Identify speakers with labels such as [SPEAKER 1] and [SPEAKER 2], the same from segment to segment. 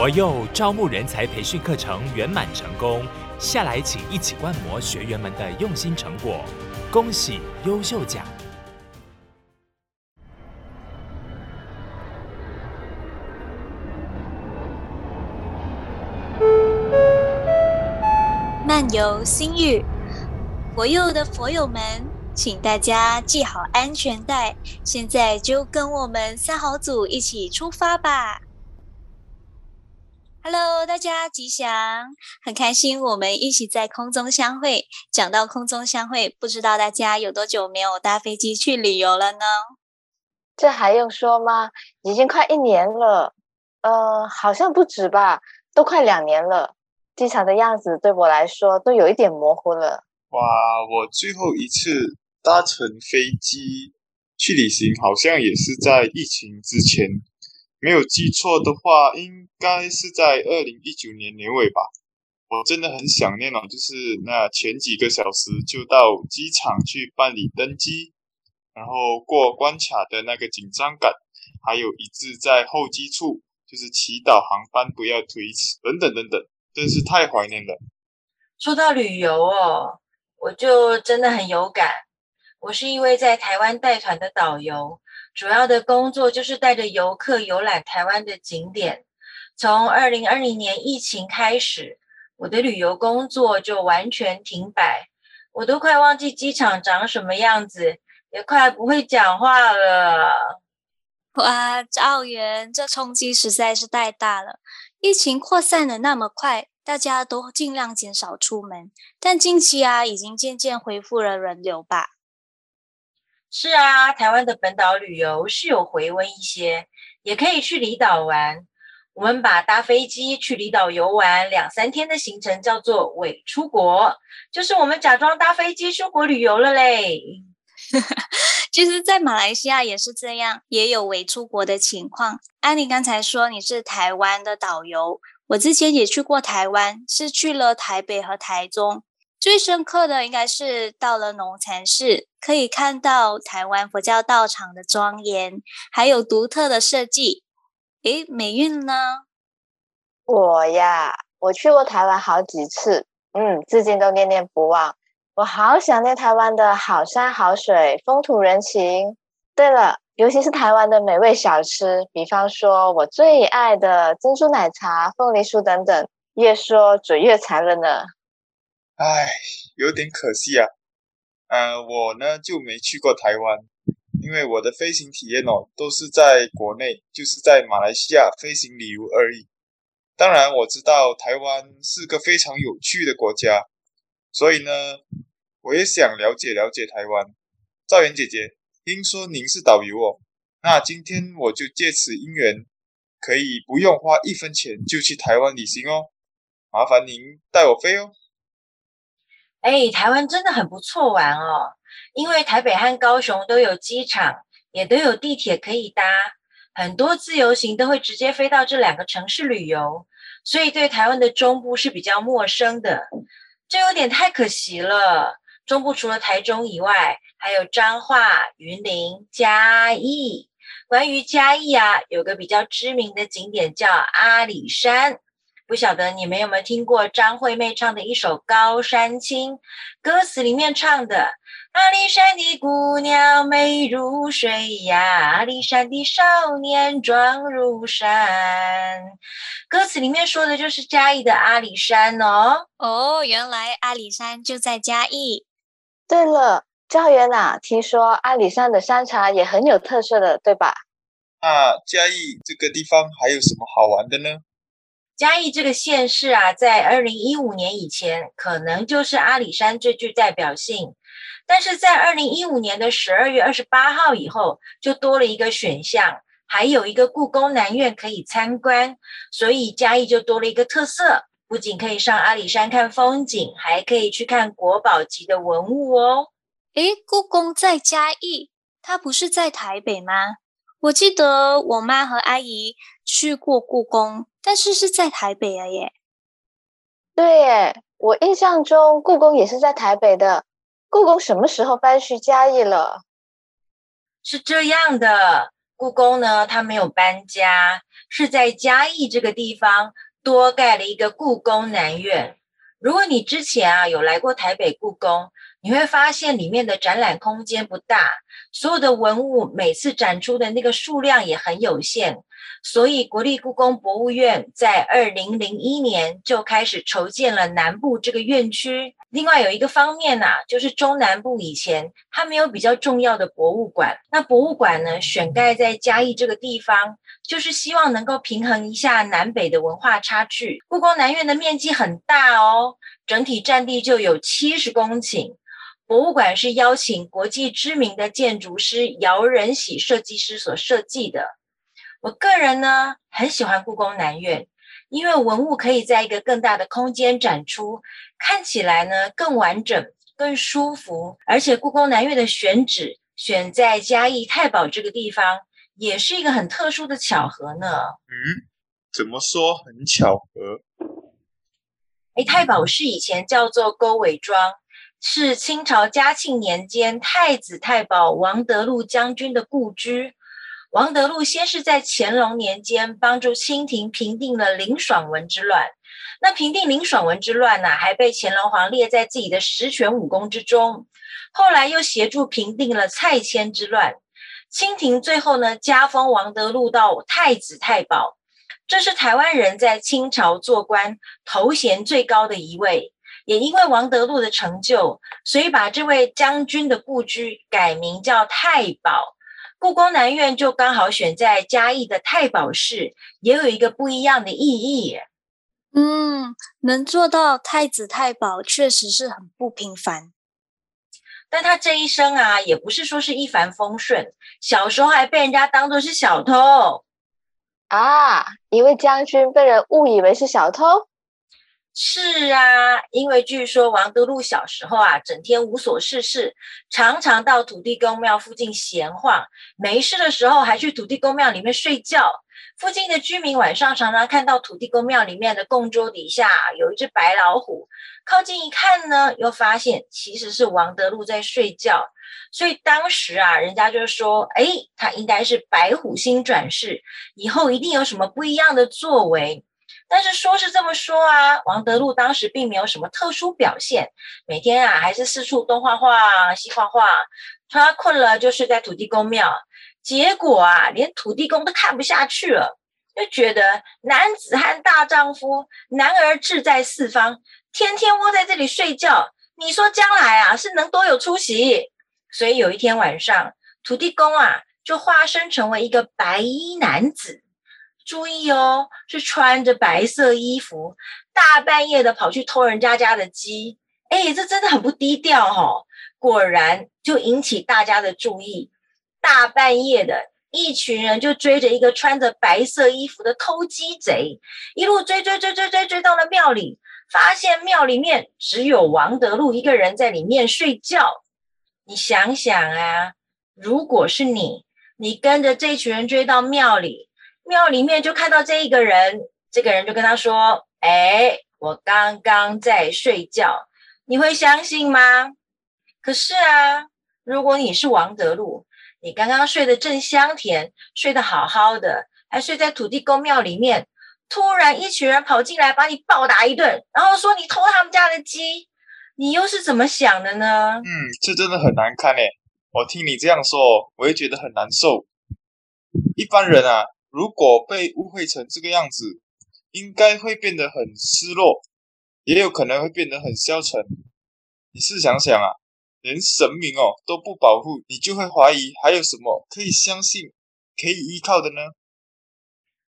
[SPEAKER 1] 佛佑招募人才培训课程圆满成功，下来请一起观摩学员们的用心成果，恭喜优秀奖！
[SPEAKER 2] 漫游心语，佛佑的佛友们，请大家系好安全带，现在就跟我们三好组一起出发吧大家吉祥，很开心我们一起在空中相会。讲到空中相会，不知道大家有多久没有搭飞机去旅游了呢？
[SPEAKER 3] 这还用说吗？已经快一年了，呃，好像不止吧，都快两年了。机场的样子对我来说都有一点模糊了。
[SPEAKER 4] 哇，我最后一次搭乘飞机去旅行，好像也是在疫情之前。没有记错的话，应该是在二零一九年年尾吧。我真的很想念哦，就是那前几个小时就到机场去办理登机，然后过关卡的那个紧张感，还有一直在候机处就是祈祷航班不要推迟等等等等，真是太怀念了。
[SPEAKER 5] 说到旅游哦，我就真的很有感。我是一位在台湾带团的导游。主要的工作就是带着游客游览台湾的景点。从二零二零年疫情开始，我的旅游工作就完全停摆，我都快忘记机场长什么样子，也快不会讲话了。
[SPEAKER 2] 哇，赵源，这冲击实在是太大了！疫情扩散的那么快，大家都尽量减少出门，但近期啊，已经渐渐恢复了人流吧。
[SPEAKER 5] 是啊，台湾的本岛旅游是有回温一些，也可以去离岛玩。我们把搭飞机去离岛游玩两三天的行程叫做伪出国，就是我们假装搭飞机出国旅游了嘞。
[SPEAKER 2] 其实，在马来西亚也是这样，也有伪出国的情况。安妮刚才说你是台湾的导游，我之前也去过台湾，是去了台北和台中。最深刻的应该是到了农禅寺，可以看到台湾佛教道场的庄严，还有独特的设计。诶，美韵呢？
[SPEAKER 3] 我呀，我去过台湾好几次，嗯，至今都念念不忘。我好想念台湾的好山好水，风土人情。对了，尤其是台湾的美味小吃，比方说我最爱的珍珠奶茶、凤梨酥等等，越说嘴越馋了呢。
[SPEAKER 4] 唉，有点可惜啊。呃，我呢就没去过台湾，因为我的飞行体验哦都是在国内，就是在马来西亚飞行旅游而已。当然，我知道台湾是个非常有趣的国家，所以呢，我也想了解了解台湾。赵媛姐姐，听说您是导游哦，那今天我就借此因缘，可以不用花一分钱就去台湾旅行哦。麻烦您带我飞哦。
[SPEAKER 5] 哎，台湾真的很不错玩哦，因为台北和高雄都有机场，也都有地铁可以搭，很多自由行都会直接飞到这两个城市旅游，所以对台湾的中部是比较陌生的，这有点太可惜了。中部除了台中以外，还有彰化、云林、嘉义。关于嘉义啊，有个比较知名的景点叫阿里山。不晓得你们有没有听过张惠妹唱的一首《高山青》，歌词里面唱的“阿里山的姑娘美如水呀，阿里山的少年壮如山”。歌词里面说的就是嘉义的阿里山哦。
[SPEAKER 2] 哦，原来阿里山就在嘉义。
[SPEAKER 3] 对了，赵源啊，听说阿里山的山茶也很有特色的，对吧？
[SPEAKER 4] 啊，嘉义这个地方还有什么好玩的呢？
[SPEAKER 5] 嘉义这个县市啊，在二零一五年以前，可能就是阿里山最具代表性。但是在二零一五年的十二月二十八号以后，就多了一个选项，还有一个故宫南院可以参观，所以嘉义就多了一个特色，不仅可以上阿里山看风景，还可以去看国宝级的文物哦。
[SPEAKER 2] 诶，故宫在嘉义，它不是在台北吗？我记得我妈和阿姨去过故宫，但是是在台北了耶。
[SPEAKER 3] 对耶，我印象中故宫也是在台北的。故宫什么时候搬去嘉义了？
[SPEAKER 5] 是这样的，故宫呢，它没有搬家，是在嘉义这个地方多盖了一个故宫南院。如果你之前啊有来过台北故宫，你会发现里面的展览空间不大，所有的文物每次展出的那个数量也很有限。所以国立故宫博物院在二零零一年就开始筹建了南部这个院区。另外有一个方面呐、就是中南部以前它没有比较重要的博物馆，那博物馆呢选盖在嘉义这个地方。就是希望能够平衡一下南北的文化差距。故宫南院的面积很大哦，整体占地就有七十公顷。博物馆是邀请国际知名的建筑师姚仁喜设计师所设计的。我个人呢很喜欢故宫南院，因为文物可以在一个更大的空间展出，看起来呢更完整、更舒服。而且故宫南院的选址选在嘉义太保这个地方。也是一个很特殊的巧合呢。
[SPEAKER 4] 嗯，怎么说很巧合？
[SPEAKER 5] 哎，太保是以前叫做沟尾庄，是清朝嘉庆年间太子太保王德禄将军的故居。王德禄先是在乾隆年间帮助清廷平定了林爽文之乱，那平定林爽文之乱呢，还被乾隆皇列在自己的十全武功之中。后来又协助平定了蔡迁之乱。清廷最后呢，加封王德禄到太子太保，这是台湾人在清朝做官头衔最高的一位。也因为王德禄的成就，所以把这位将军的故居改名叫太保。故宫南院就刚好选在嘉义的太保市，也有一个不一样的意义。
[SPEAKER 2] 嗯，能做到太子太保，确实是很不平凡。
[SPEAKER 5] 但他这一生啊，也不是说是一帆风顺，小时候还被人家当做是小偷
[SPEAKER 3] 啊！一位将军被人误以为是小偷。
[SPEAKER 5] 是啊，因为据说王德禄小时候啊，整天无所事事，常常到土地公庙附近闲晃，没事的时候还去土地公庙里面睡觉。附近的居民晚上常常看到土地公庙里面的供桌底下有一只白老虎，靠近一看呢，又发现其实是王德禄在睡觉。所以当时啊，人家就说：“哎，他应该是白虎星转世，以后一定有什么不一样的作为。”但是说是这么说啊，王德禄当时并没有什么特殊表现，每天啊还是四处东画画西画画，他困了就睡在土地公庙，结果啊连土地公都看不下去了，就觉得男子汉大丈夫，男儿志在四方，天天窝在这里睡觉，你说将来啊是能多有出息？所以有一天晚上，土地公啊就化身成为一个白衣男子。注意哦，是穿着白色衣服，大半夜的跑去偷人家家的鸡，哎，这真的很不低调哦。果然就引起大家的注意，大半夜的一群人就追着一个穿着白色衣服的偷鸡贼，一路追追追追追追到了庙里，发现庙里面只有王德禄一个人在里面睡觉。你想想啊，如果是你，你跟着这群人追到庙里。庙里面就看到这一个人，这个人就跟他说：“哎，我刚刚在睡觉，你会相信吗？”可是啊，如果你是王德禄，你刚刚睡得正香甜，睡得好好的，还睡在土地公庙里面，突然一群人跑进来把你暴打一顿，然后说你偷他们家的鸡，你又是怎么想的呢？
[SPEAKER 4] 嗯，这真的很难看诶。我听你这样说，我也觉得很难受。一般人啊。如果被误会成这个样子，应该会变得很失落，也有可能会变得很消沉。你试想想啊，连神明哦都不保护，你就会怀疑还有什么可以相信、可以依靠的呢？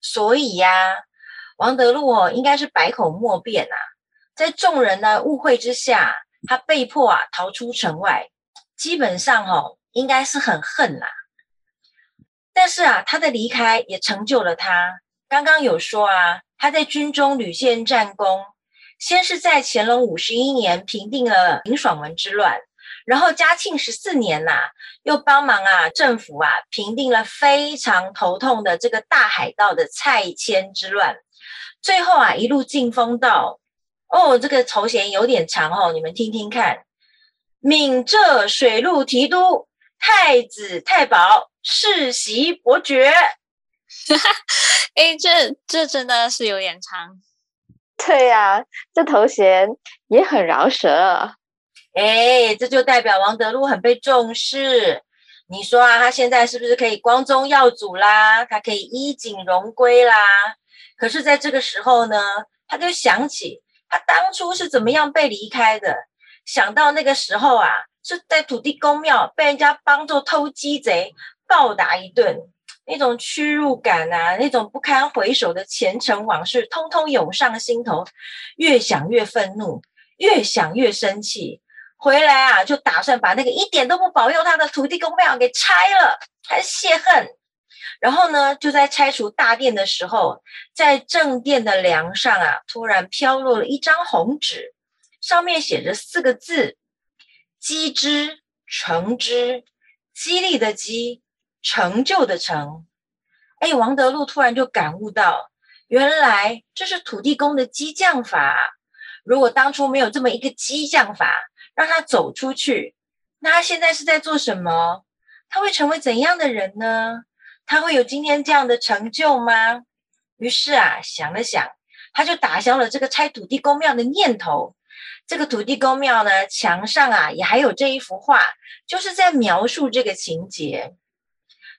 [SPEAKER 5] 所以呀、王德禄哦应该是百口莫辩啊，在众人的误会之下，他被迫啊逃出城外，基本上哦应该是很恨啦。但是啊，他的离开也成就了他。刚刚有说啊，他在军中屡建战功，先是在乾隆五十一年平定了林爽文之乱，然后嘉庆十四年呐、啊，又帮忙啊政府啊平定了非常头痛的这个大海盗的蔡迁之乱，最后啊一路进封到哦，这个头衔有点长哦，你们听听看，闽浙水陆提督、太子太保。世袭伯爵。
[SPEAKER 2] 哈哈，哎，这这真的是有点长。
[SPEAKER 3] 对呀、啊，这头衔也很饶舌。
[SPEAKER 5] 哎，这就代表王德禄很被重视。你说啊，他现在是不是可以光宗耀祖啦？他可以衣锦荣归啦？可是，在这个时候呢，他就想起他当初是怎么样被离开的。想到那个时候啊，是在土地公庙被人家帮做偷鸡贼，暴打一顿。那种屈辱感啊，那种不堪回首的前尘往事，通通涌上心头，越想越愤怒，越想越生气。回来啊，就打算把那个一点都不保佑他的土地公庙给拆了，还泄恨。然后呢，就在拆除大殿的时候，在正殿的梁上啊，突然飘落了一张红纸，上面写着四个字：“机之成之，激励的激。”成就的成，哎，王德禄突然就感悟到，原来这是土地公的激将法。如果当初没有这么一个激将法，让他走出去，那他现在是在做什么？他会成为怎样的人呢？他会有今天这样的成就吗？于是啊，想了想，他就打消了这个拆土地公庙的念头。这个土地公庙呢，墙上啊也还有这一幅画，就是在描述这个情节。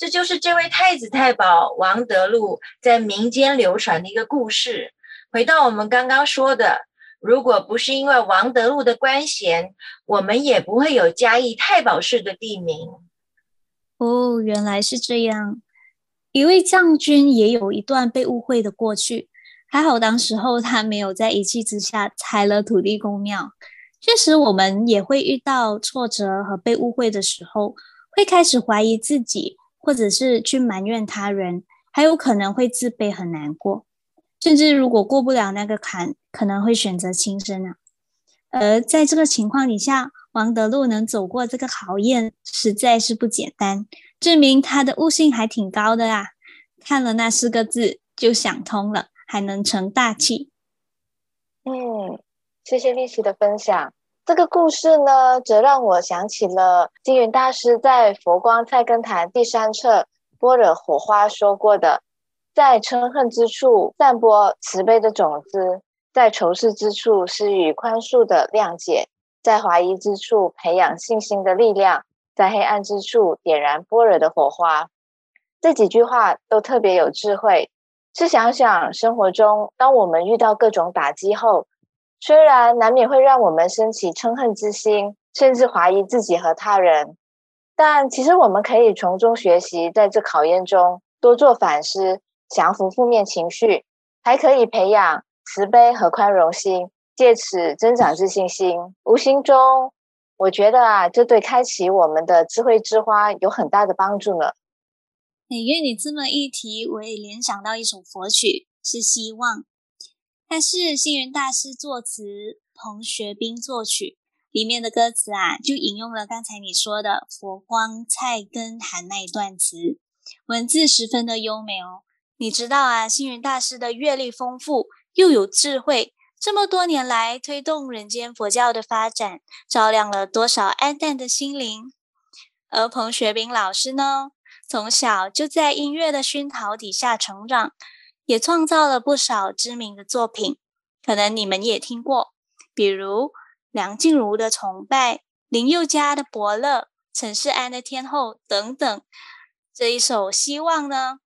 [SPEAKER 5] 这就是这位太子太保王德禄在民间流传的一个故事。回到我们刚刚说的，如果不是因为王德禄的官衔，我们也不会有嘉义太保氏的地名。
[SPEAKER 2] 哦，原来是这样。一位将军也有一段被误会的过去，还好当时候他没有在一气之下拆了土地公庙。确实，我们也会遇到挫折和被误会的时候，会开始怀疑自己。或者是去埋怨他人，还有可能会自卑很难过，甚至如果过不了那个坎，可能会选择轻生啊。而在这个情况底下，王德禄能走过这个考验，实在是不简单，证明他的悟性还挺高的啊。看了那四个字就想通了，还能成大器。
[SPEAKER 3] 嗯，谢谢丽琪的分享。这个故事呢，则让我想起了星云大师在《佛光菜根谭》第三册《般若火花》说过的：在嗔恨之处散播慈悲的种子，在仇视之处施予宽恕的谅解，在怀疑之处培养信心的力量，在黑暗之处点燃般若的火花。这几句话都特别有智慧。试想想，生活中当我们遇到各种打击后，虽然难免会让我们升起嗔恨之心，甚至怀疑自己和他人，但其实我们可以从中学习，在这考验中多做反思，降服负面情绪，还可以培养慈悲和宽容心，借此增长自信心。无形中，我觉得啊，这对开启我们的智慧之花有很大的帮助呢。
[SPEAKER 2] 因为你这么一提，我也联想到一首佛曲，是希望。它是星云大师作词，彭学斌作曲，里面的歌词啊，就引用了刚才你说的《佛光菜根谭》那一段词，文字十分的优美哦。你知道啊，星云大师的阅历丰富，又有智慧，这么多年来推动人间佛教的发展，照亮了多少暗淡的心灵。而彭学斌老师呢，从小就在音乐的熏陶底下成长。也创造了不少知名的作品，可能你们也听过，比如梁静茹的《崇拜》、林宥嘉的《伯乐》、陈势安的《天后》等等。这一首《希望》呢，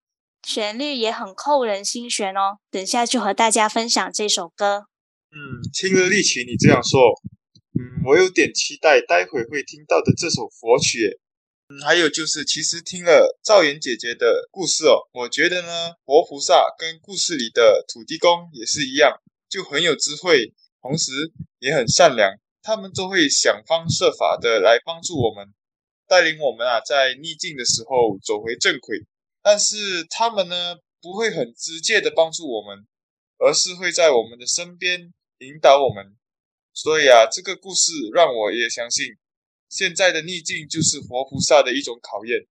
[SPEAKER 2] 旋律也很扣人心弦哦。等下就和大家分享这首歌。
[SPEAKER 4] 嗯，听了丽琪你这样说，嗯，我有点期待待会会听到的这首佛曲。还有就是，其实听了赵岩姐姐的故事哦，我觉得呢，活菩萨跟故事里的土地公也是一样，就很有智慧，同时也很善良。他们都会想方设法的来帮助我们，带领我们啊，在逆境的时候走回正轨。但是他们呢，不会很直接的帮助我们，而是会在我们的身边引导我们。所以啊，这个故事让我也相信。现在的逆境就是活菩萨的一种考验，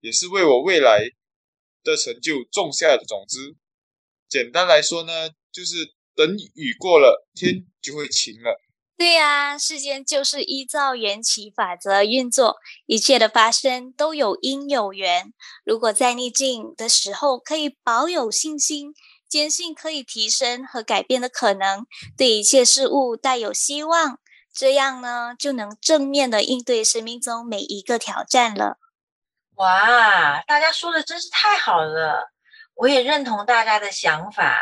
[SPEAKER 4] 也是为我未来的成就种下的种子。简单来说呢，就是等雨过了，天就会晴了。
[SPEAKER 2] 对呀，世间就是依照缘起法则运作，一切的发生都有因有缘。如果在逆境的时候可以保有信心，坚信可以提升和改变的可能，对一切事物带有希望，这样呢，就能正面的应对生命中每一个挑战了。
[SPEAKER 5] 哇，大家说的真是太好了，我也认同大家的想法。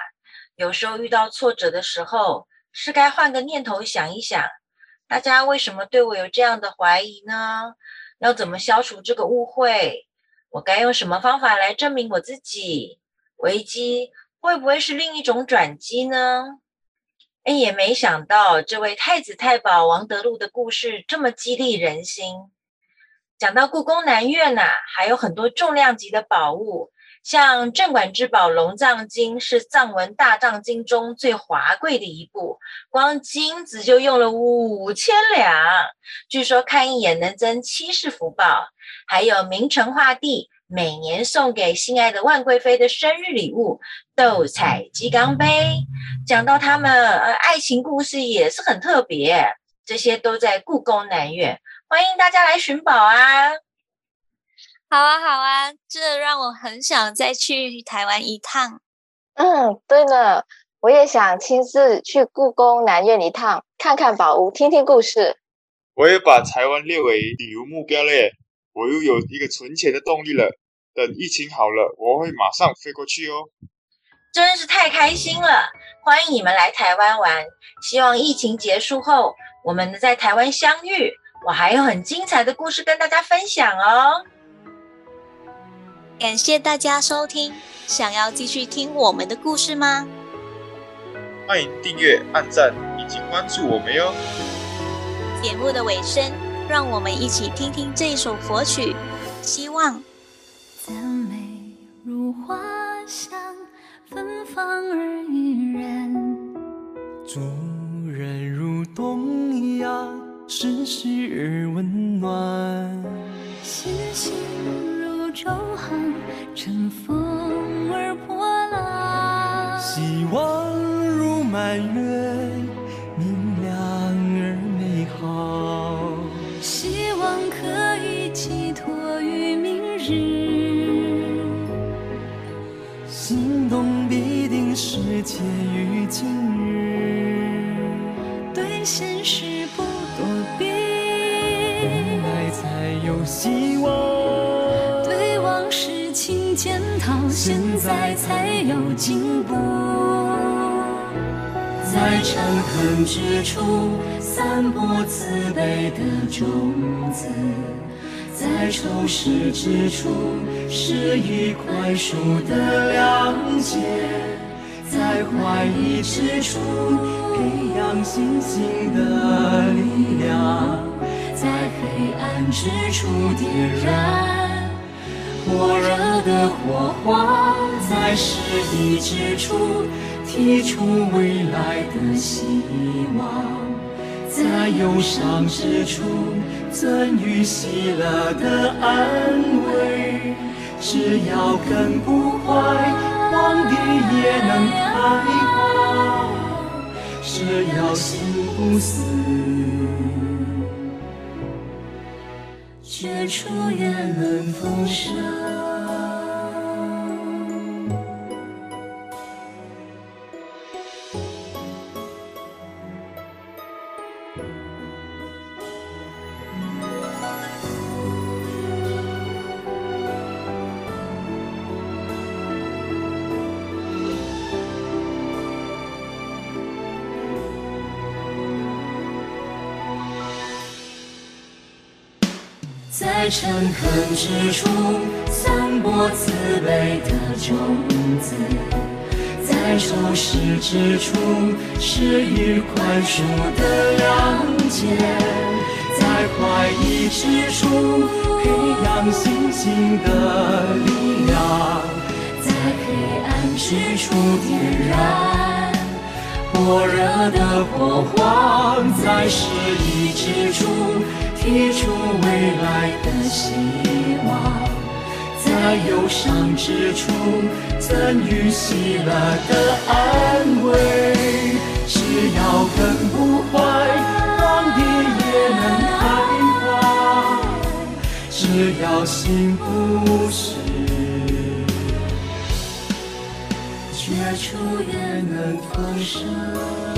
[SPEAKER 5] 有时候遇到挫折的时候，是该换个念头想一想，大家为什么对我有这样的怀疑呢？要怎么消除这个误会？我该用什么方法来证明我自己？危机会不会是另一种转机呢？哎，也没想到这位太子太保王德禄的故事这么激励人心。讲到故宫南院呐、还有很多重量级的宝物。像镇馆之宝《龙藏经》是藏文大藏经中最华贵的一部，光金子就用了五千两，据说看一眼能增七世福报。还有明成化帝每年送给心爱的万贵妃的生日礼物斗彩鸡缸杯，讲到他们呃爱情故事也是很特别，这些都在故宫南院，欢迎大家来寻宝啊！
[SPEAKER 2] 好啊，好啊，这让我很想再去台湾一趟。
[SPEAKER 3] 嗯，对了，我也想亲自去故宫南院一趟，看看宝物，听听故事。
[SPEAKER 4] 我也把台湾列为旅游目标了耶，我又有一个存钱的动力了。等疫情好了，我会马上飞过去哦。
[SPEAKER 5] 真是太开心了！欢迎你们来台湾玩，希望疫情结束后，我们能在台湾相遇。我还有很精彩的故事跟大家分享哦。
[SPEAKER 2] 感谢大家收听，想要继续听我们的故事吗？
[SPEAKER 4] 欢迎订阅、按赞以及关注我们哟。
[SPEAKER 2] 节目的尾声，让我们一起听听这首佛曲《希望》。
[SPEAKER 6] 赞美如花香，芬芳而怡然；
[SPEAKER 7] 助人如东洋，世事而温暖。
[SPEAKER 6] 信心如舟航，乘风而破浪；
[SPEAKER 7] 希望如满月，
[SPEAKER 6] 现在才有进步。在诚恳之处散播慈悲的种子，在仇视之处施以宽恕的谅解，在怀疑之处培养信心的力量，在黑暗之处点燃。火热的火花，在失意之处提出未来的希望，在忧伤之处赠予喜乐的安慰。只要根不坏，荒地也能开花；只要心不死。绝处也能丰盛。在诚恳之处散播慈悲的种子，在仇视之处施予宽恕的谅解，在怀疑之处培养信心的力量，在黑暗之处点燃。火热的火花在失意之处提出未来的希望，在忧伤之处赠予喜乐的安慰。只要肯不坏，荒地也能开花；只要心不虚。绝处也能逢生。